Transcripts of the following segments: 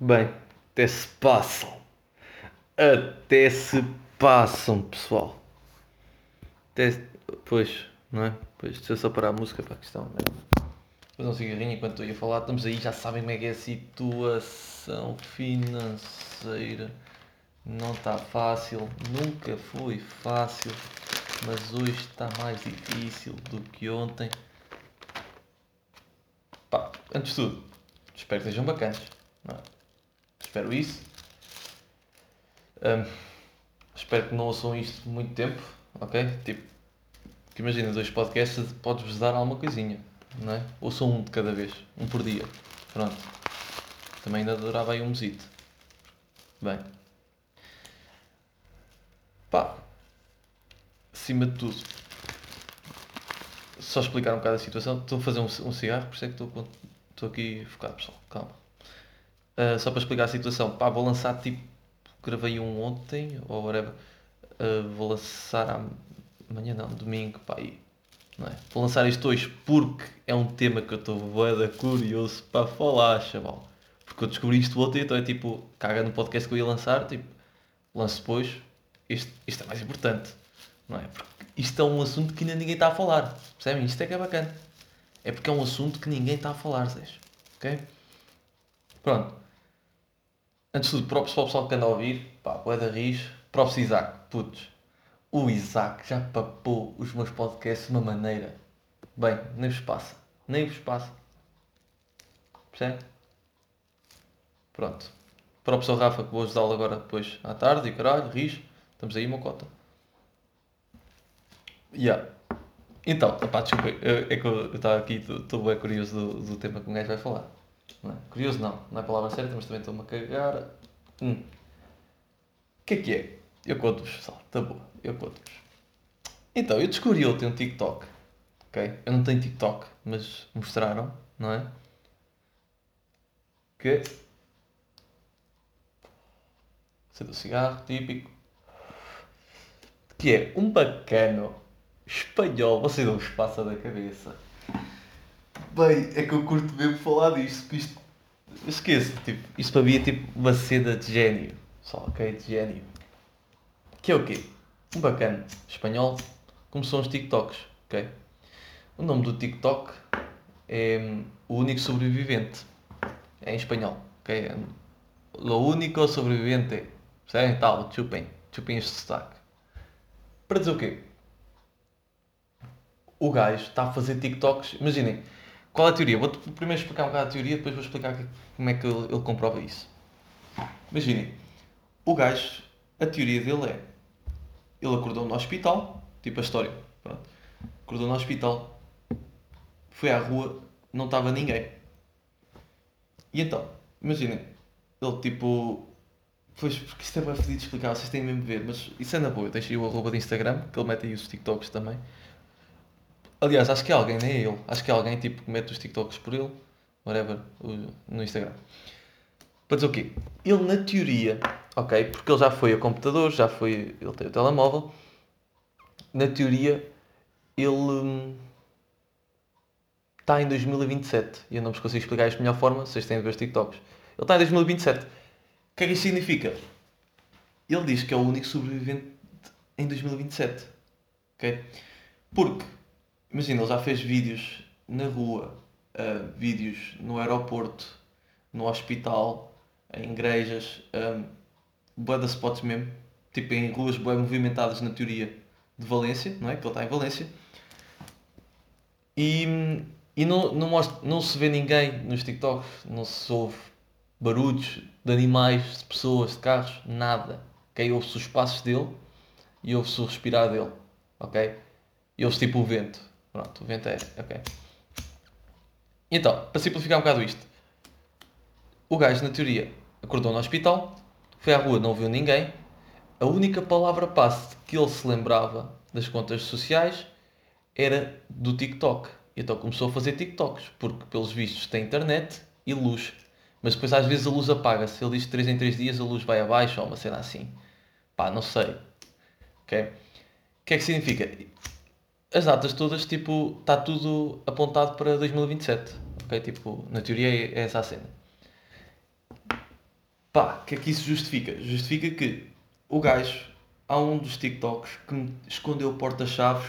Bem, até se passam. Até se passam, pessoal. Até. Pois, não é? Pois, deixa eu só parar a música para a questão. Fazer um cigarrinho enquanto eu ia falar. Estamos aí, já sabem como é que é a situação financeira. Não está fácil, nunca foi fácil, mas hoje está mais difícil do que ontem. Pá, antes de tudo, espero que sejam bacanas. Não é? Espero isso. Hum, espero que não ouçam isto muito tempo, ok? Tipo, que imagina, dois podcasts podes-vos dar alguma coisinha, não é? Ouçam um de cada vez, um por dia. Pronto. Também ainda durava aí um mesito. Bem. Pá. Acima de tudo. Só explicar um bocado a situação. Estou a fazer um, um cigarro, por isso é que estou, estou aqui focado, pessoal. Calma. Uh, só para explicar a situação. Pá, vou lançar tipo. Gravei um ontem, ou whatever. Uh, vou lançar am- amanhã, não, domingo, pá, aí. É? Vou lançar isto hoje porque é um tema que eu estou boeda curioso para falar, chaval. Porque eu descobri isto ontem, então é tipo, caga no podcast que eu ia lançar, tipo, lanço depois. Isto, isto é mais importante, não é? Porque isto é um assunto que ainda ninguém está a falar, percebem? Isto é que é bacana. É porque é um assunto que ninguém está a falar, Zés. Ok? Pronto. Antes de tudo, para o pessoal que anda a ouvir, pá, boeda Riz, próprios Isaac, putz. O Isaac já papou os meus podcasts de uma maneira. Bem, nem vos passa. Nem vos passa. Percebe? Pronto. Para o professor Rafa, que vou ajudá-lo agora depois à tarde, e caralho, Riz, estamos aí uma cota. Yeah. Então, opá, desculpa, eu- é que eu estava aqui, estou bem curioso do, do tema que um gajo vai falar. Não é? Curioso não, não é a palavra certa, mas também estou-me a cagar. Hum. O que é que é? Eu conto-vos, pessoal, tá boa, eu conto-vos. Então, eu descobri ontem um TikTok, ok? Eu não tenho TikTok, mas mostraram, não é? Que... Sei do cigarro, típico. Que é um bacano espanhol, você não vos passa da cabeça. Bem, é que eu curto mesmo falar disto, porque isto. Esqueço, tipo, isto para mim é tipo uma cena de gênio. Só, ok? De gênio. Que é o quê? Um bacana espanhol começou uns TikToks, ok? O nome do TikTok é hum, O Único Sobrevivente. É em espanhol, ok? Lo único sobrevivente. Percebem? Tal, chupem. Chupem este sotaque. Para dizer o quê? O gajo está a fazer TikToks. Imaginem, qual é a teoria? Vou primeiro explicar um bocado a teoria, depois vou explicar como é que ele, ele comprova isso. Imaginem, o gajo, a teoria dele é: ele acordou no hospital, tipo a história, pronto. Acordou no hospital, foi à rua, não estava ninguém. E então, imaginem, ele tipo. Pois, porque isto é bem fodido de explicar, vocês têm mesmo de ver, mas isso é na boa. Eu deixei o arroba de Instagram, que ele mete aí os TikToks também. Aliás, acho que é alguém, nem é ele. Acho que é alguém tipo que mete os TikToks por ele, whatever, no Instagram. Para dizer o quê? Ele na teoria, ok, porque ele já foi a computador, já foi, ele tem o telemóvel, na teoria ele hum, está em 2027 e eu não vos consigo explicar isto de melhor forma, vocês têm de ver os TikToks. Ele está em 2027. O que é que isto significa? Ele diz que é o único sobrevivente em 2027. Ok? Porque, imagina, ele já fez vídeos na rua, ah, vídeos no aeroporto, no hospital, em igrejas, um, de spots mesmo, tipo em ruas bué movimentadas na teoria de Valência, não é? Que ele está em Valência. E, e não, não, mostra, não se vê ninguém nos TikToks, não se ouve barulhos de animais, de pessoas, de carros, nada. Ok? Ouve-se os passos dele e ouve-se o respirar dele. Ok? E ouve-se tipo o vento. Pronto, o vento é. Ok. Então, para simplificar um bocado isto, o gajo, na teoria, acordou no hospital, foi à rua, não viu ninguém. A única palavra passe que ele se lembrava das contas sociais era do TikTok. Então começou a fazer TikToks, porque pelos vistos tem internet e luz. Mas depois às vezes a luz apaga-se. Ele diz que 3 em 3 dias a luz vai abaixo ou uma cena assim. Pá, não sei. Ok? O que é que significa? As datas todas, tipo, está tudo apontado para 2027. Ok? Tipo, na teoria é, é essa a cena. Pá, o que é que isso justifica? Justifica que o gajo, há um dos TikToks que escondeu o porta-chaves.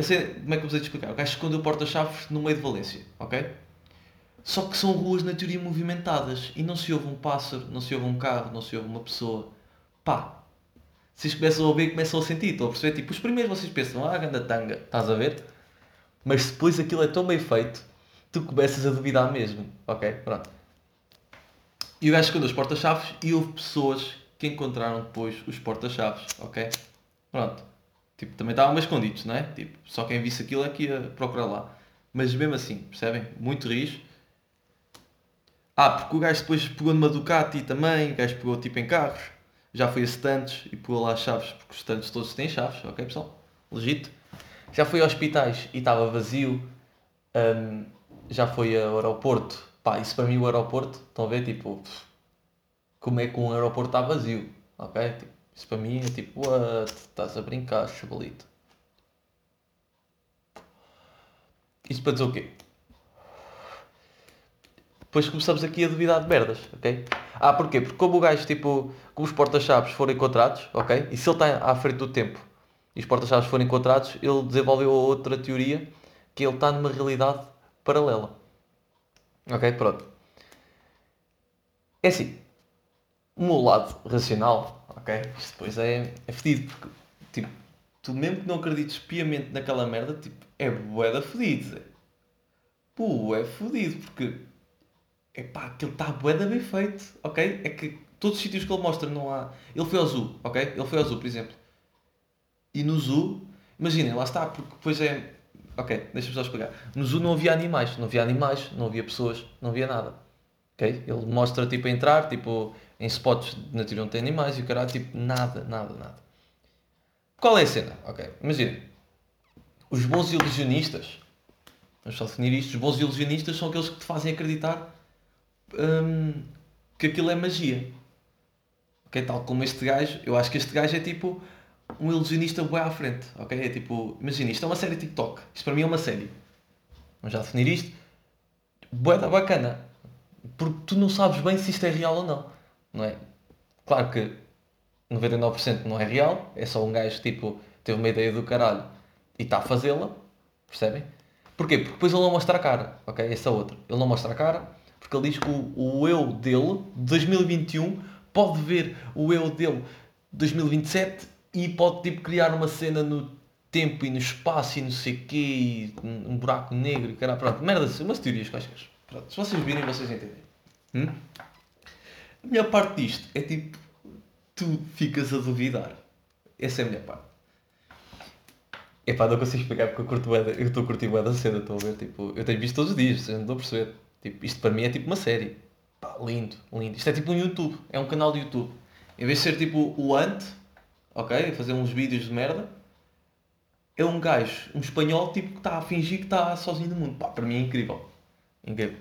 Sei, como é que eu vos de explicar? O gajo escondeu porta-chaves no meio de Valência, ok? Só que são ruas na teoria movimentadas e não se ouve um pássaro, não se ouve um carro, não se ouve uma pessoa. Pá, vocês começam a ouvir e começam a sentir, estão a perceber? Tipo, os primeiros vocês pensam, ah, ganda tanga, estás a ver? Mas depois aquilo é tão bem feito, tu começas a duvidar mesmo, ok? Pronto. E o gajo escondeu os porta-chaves e houve pessoas que encontraram depois os porta-chaves, ok? Pronto. Tipo, também estavam meio escondidos, não é? Tipo, só quem visse aquilo é que ia procurar lá. Mas mesmo assim, percebem? Muito rijo. Ah, porque o gajo depois pegou numa Ducati também, o gajo pegou tipo em carros, já foi a stands e pegou lá as chaves, porque os stands todos têm chaves, ok pessoal? Legito. Já foi a hospitais e estava vazio. Hum, já foi ao aeroporto. Pá, isso para mim o aeroporto, estão a ver, tipo, como é que um aeroporto está vazio, ok? Tipo, isso para mim é tipo, what? Estás a brincar, chavalito. Isto para dizer o quê? Depois começamos aqui a duvidar de merdas, ok? Ah, porquê? Porque como o gajo, tipo, como os porta-chaves foram encontrados, ok? E se ele está à frente do tempo e os porta-chaves foram encontrados, ele desenvolveu outra teoria que ele está numa realidade paralela. Ok? Pronto. É assim, o meu lado racional, ok? Isto depois é, é fedido, porque, tipo, tu mesmo que não acredites piamente naquela merda, tipo, é boeda fedido, Zé. Pô, é fodido, porque Epá, aquilo está boeda bem feito, ok? É que todos os sítios que ele mostra não há. Ele foi ao zoo, ok? Ele foi ao zoo, por exemplo. E no zoo, imaginem, lá está, porque depois é. Ok, deixa-me só explicar. No zoo não havia animais, não havia animais, não havia pessoas, não havia nada. Ok? Ele mostra tipo a entrar, tipo, em spots de natureza não tem animais e o caralho, tipo, nada, nada, nada. Qual é a cena? Ok, imaginem. Os bons ilusionistas, vamos só definir isto, os bons ilusionistas são aqueles que te fazem acreditar hum, que aquilo é magia. Ok? Tal como este gajo, eu acho que este gajo é tipo um ilusionista bem à frente. Ok? É tipo, imagina, isto é uma série TikTok. Isto para mim é uma série. Vamos já definir isto. Bué da bacana. Porque tu não sabes bem se isto é real ou não. Não é? Claro que 99% não é real. É só um gajo tipo, teve uma ideia do caralho e está a fazê-la. Percebem? Porquê? Porque depois ele não mostra a cara. Ok? Essa é outra. Ele não mostra a cara porque ele diz que o, o eu dele, de 2021, pode ver o eu dele de 2027 e pode tipo criar uma cena no tempo e no espaço e não sei o quê, e um buraco negro e caralho, pronto, merda, umas teorias quaisquer. Pronto, se vocês virem, vocês entendem. Hum? A melhor parte disto é tipo, tu ficas a duvidar. Essa é a melhor parte. Epá, não consigo explicar porque eu curto eu estou a curtir bem da cena, estou a ver, tipo, eu tenho visto todos os dias, não estou a perceber. Tipo, isto para mim é tipo uma série. Pá, lindo, lindo. Isto é tipo um YouTube. É um canal de YouTube. Em vez de ser tipo o Ant, ok? Fazer uns vídeos de merda. É um gajo, um espanhol, tipo, que está a fingir que está sozinho no mundo. Pá, para mim é incrível. Incrível.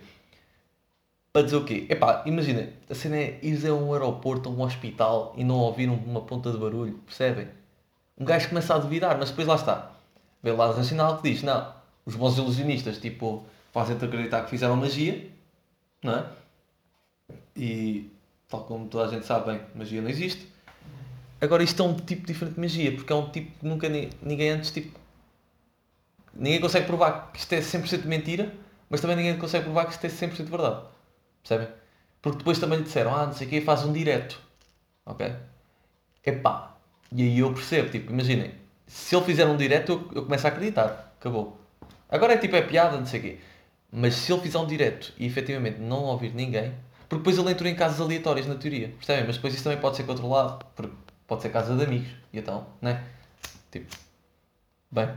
Para dizer o quê? Epá, imagina, a cena é ir a um aeroporto ou um hospital e não ouvir uma ponta de barulho, percebem? Um gajo começa a duvidar, mas depois lá está. Vê o lado racional que diz, não, os bons ilusionistas, tipo, fazem-te acreditar que fizeram magia, não é? E tal como toda a gente sabe bem, magia não existe. Agora isto é um tipo diferente de magia, porque é um tipo que nunca ninguém antes tipo. Ninguém consegue provar que isto é 100% mentira, mas também ninguém consegue provar que isto é 100% verdade. Percebem? Porque depois também lhe disseram, ah, não sei o que, faz um direto. Ok? Epá. E aí eu percebo, tipo, imaginem, se ele fizer um direto eu, eu começo a acreditar. Acabou. Agora é tipo, é piada, não sei o quê. Mas se ele fizer um direto e efetivamente não ouvir ninguém, porque depois ele entrou em casas aleatórias na teoria, percebem? Mas depois isso também pode ser controlado, porque pode ser casa de amigos, e então, né? Tipo, bem.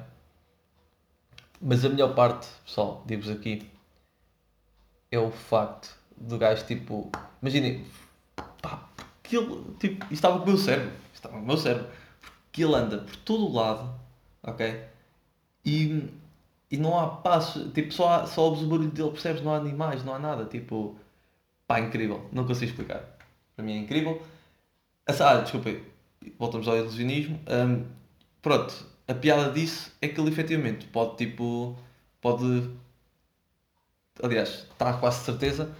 Mas a melhor parte, pessoal, digo-vos aqui, é o facto do gajo, tipo, imaginem, pá, porque ele, tipo, isto estava com o meu cérebro, estava com o meu cérebro, porque ele anda por todo o lado, ok? E e não há passo, tipo, só, há, só ouves o barulho dele, percebes? Não há animais, não há nada, tipo, pá, incrível, não consigo explicar. Para mim é incrível. Ah, desculpa, voltamos ao ilusionismo. Um, pronto, a piada disso é que ele efetivamente pode, tipo, pode aliás, está quase certeza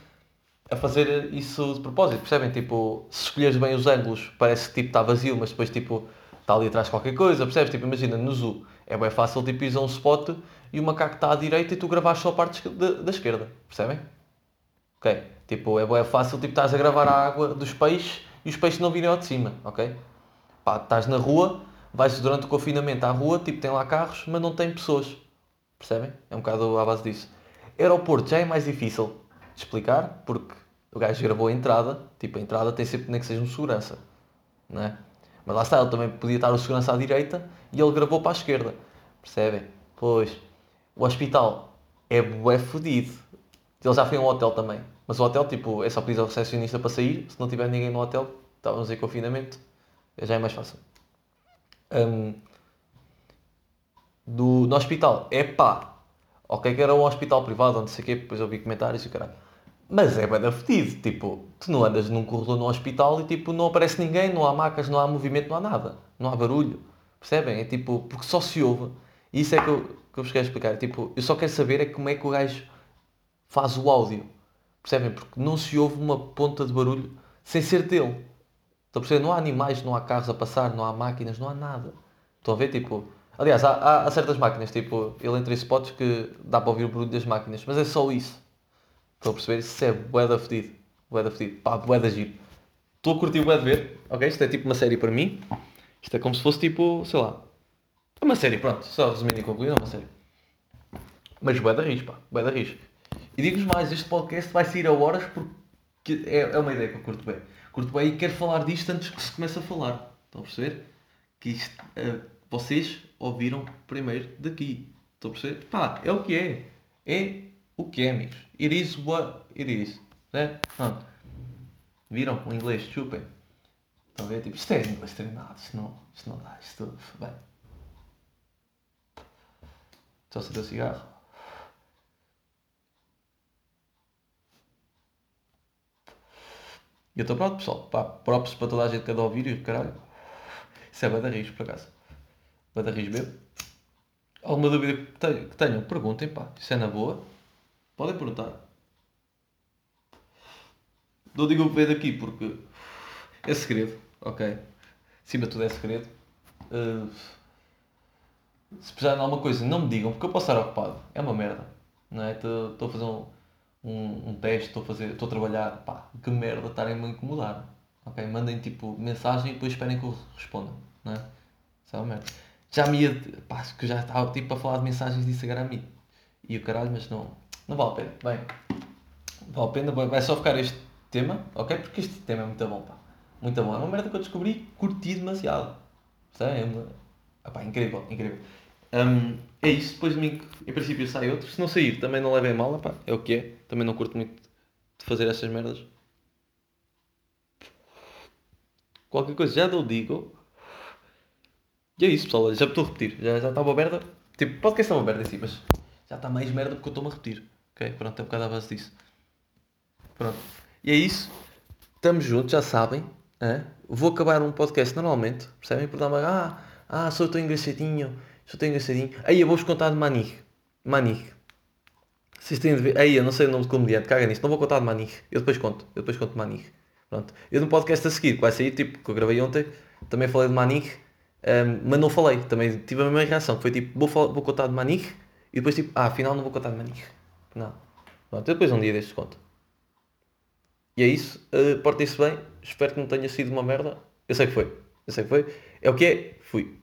a fazer isso de propósito, percebem? Tipo, se escolheres bem os ângulos, parece que tipo está vazio, mas depois tipo está ali atrás qualquer coisa, percebes? Tipo, imagina, no zoo, é bem fácil tipo a um spot e o macaco está à direita e tu gravares só a parte da esquerda, percebem? Ok? Tipo, é bem fácil, tipo, estás a gravar a água dos peixes e os peixes não virem ao de cima, ok? Pá, estás na rua, vais durante o confinamento à rua, tipo, tem lá carros, mas não tem pessoas, percebem? É um bocado à base disso. Aeroporto já é mais difícil de explicar, porque o gajo gravou a entrada, tipo, a entrada tem sempre nem que seja um segurança, não é? Mas lá está, ele também podia estar o segurança à direita e ele gravou para a esquerda, percebem? Pois, o hospital é bué fodido. Ele já foi a um hotel também, mas o hotel, tipo, é só pedir ao recepcionista para sair, se não tiver ninguém no hotel, estávamos em confinamento, já é mais fácil. Um, do, no hospital, é pá, ok que era um hospital privado, onde sei o quê, depois eu vi comentários e o caralho. Mas é bem fedido, tipo, tu não andas num corredor no hospital e tipo, não aparece ninguém, não há macas, não há movimento, não há nada, não há barulho, percebem? É tipo, porque só se ouve, e isso é que eu, que eu vos quero explicar, tipo, eu só quero saber é como é que o gajo faz o áudio, percebem? Porque não se ouve uma ponta de barulho sem ser dele, estão a perceber? Não há animais, não há carros a passar, não há máquinas, não há nada, estão a ver, tipo, aliás, há, há, há certas máquinas, tipo, ele entra em spots que dá para ouvir o barulho das máquinas, mas é só isso Estão a perceber? Isso é bué da fedido. Bué fedido. Pá, bué da giro. Estou a curtir bué de ver. Ok? Isto é tipo uma série para mim. Isto é como se fosse tipo, sei lá. É uma série, pronto. Só resumindo e concluindo, é uma série. Mas bué da risco, pá. E digo-vos mais, este podcast vai sair a horas porque é, é uma ideia que eu curto bem. Curto bem e quero falar disto antes que se comece a falar. Estão a perceber? Que isto, uh, vocês ouviram primeiro daqui. Estão a perceber? Pá, é o que é. É o que é, amigos. It is what it is. Né? Pronto. Viram o inglês? Chupem. Estão a ver? Tipo, isto é inglês treinado. Isto não, não dá. Isto. Bem. Só se deu cigarro. E eu estou pronto, pessoal. Pá, próprios para toda a gente que anda a ouvir e caralho. Isso é bada risco, por acaso. Bada risco mesmo. Alguma dúvida que tenham, perguntem, pá. Isso é na boa. Podem perguntar. Não digo o que daqui porque é segredo, ok? Acima de tudo é segredo. Uh, se precisarem de alguma coisa, não me digam, porque eu posso estar ocupado. É uma merda. Não é? Estou a fazer um, um, um teste, estou a, fazer, estou trabalhar. Pá, que merda estarem-me a incomodar. Ok? Mandem tipo mensagem e depois esperem que eu responda. Não é? Isso é uma merda. Já me ia. Pá, que já estava tipo a falar de mensagens de Instagram e, e o caralho, mas não não vale a pena. Bem, vale a pena. Vai só ficar este tema, ok? Porque este tema é muito bom, pá. Muito bom. É uma merda que eu descobri, curti demasiado. É uma... Epá, incrível, incrível. Um, é isso. Depois de mim, em princípio, sai outro. Se não sair, também não levem mal, epá. É o que é. Também não curto muito de fazer essas merdas. Qualquer coisa já eu digo. E é isso, pessoal. Já estou a repetir. Já, já estava aberta. Tipo, pode que estava aberta em si, mas já está mais merda porque eu estou-me a repetir. Ok? Pronto, é um bocado à base disso. Pronto. E é isso. Estamos juntos, já sabem. É? Vou acabar um podcast normalmente. Percebem? Por dar. Ah, ah, sou tão engraçadinho. Sou tão engraçadinho. Aí eu vou-vos contar de Manig. Manig. Vocês têm de ver. Aí eu não sei o nome de comediante. Caga nisso. Não vou contar de Manig. Eu depois conto. Eu depois conto de Manig. Pronto. Eu no podcast a seguir, que vai sair, tipo, que eu gravei ontem, também falei de Manig. Um, mas não falei. Também tive a mesma reação. Foi tipo, vou, falar, vou contar de Manig e depois tipo, ah, afinal não vou contar de Manig. Não. Pronto, depois um dia destes conto. E é isso. Uh, Portem-se bem. Espero que não tenha sido uma merda. Eu sei que foi. Eu sei que foi. É o que é. Fui.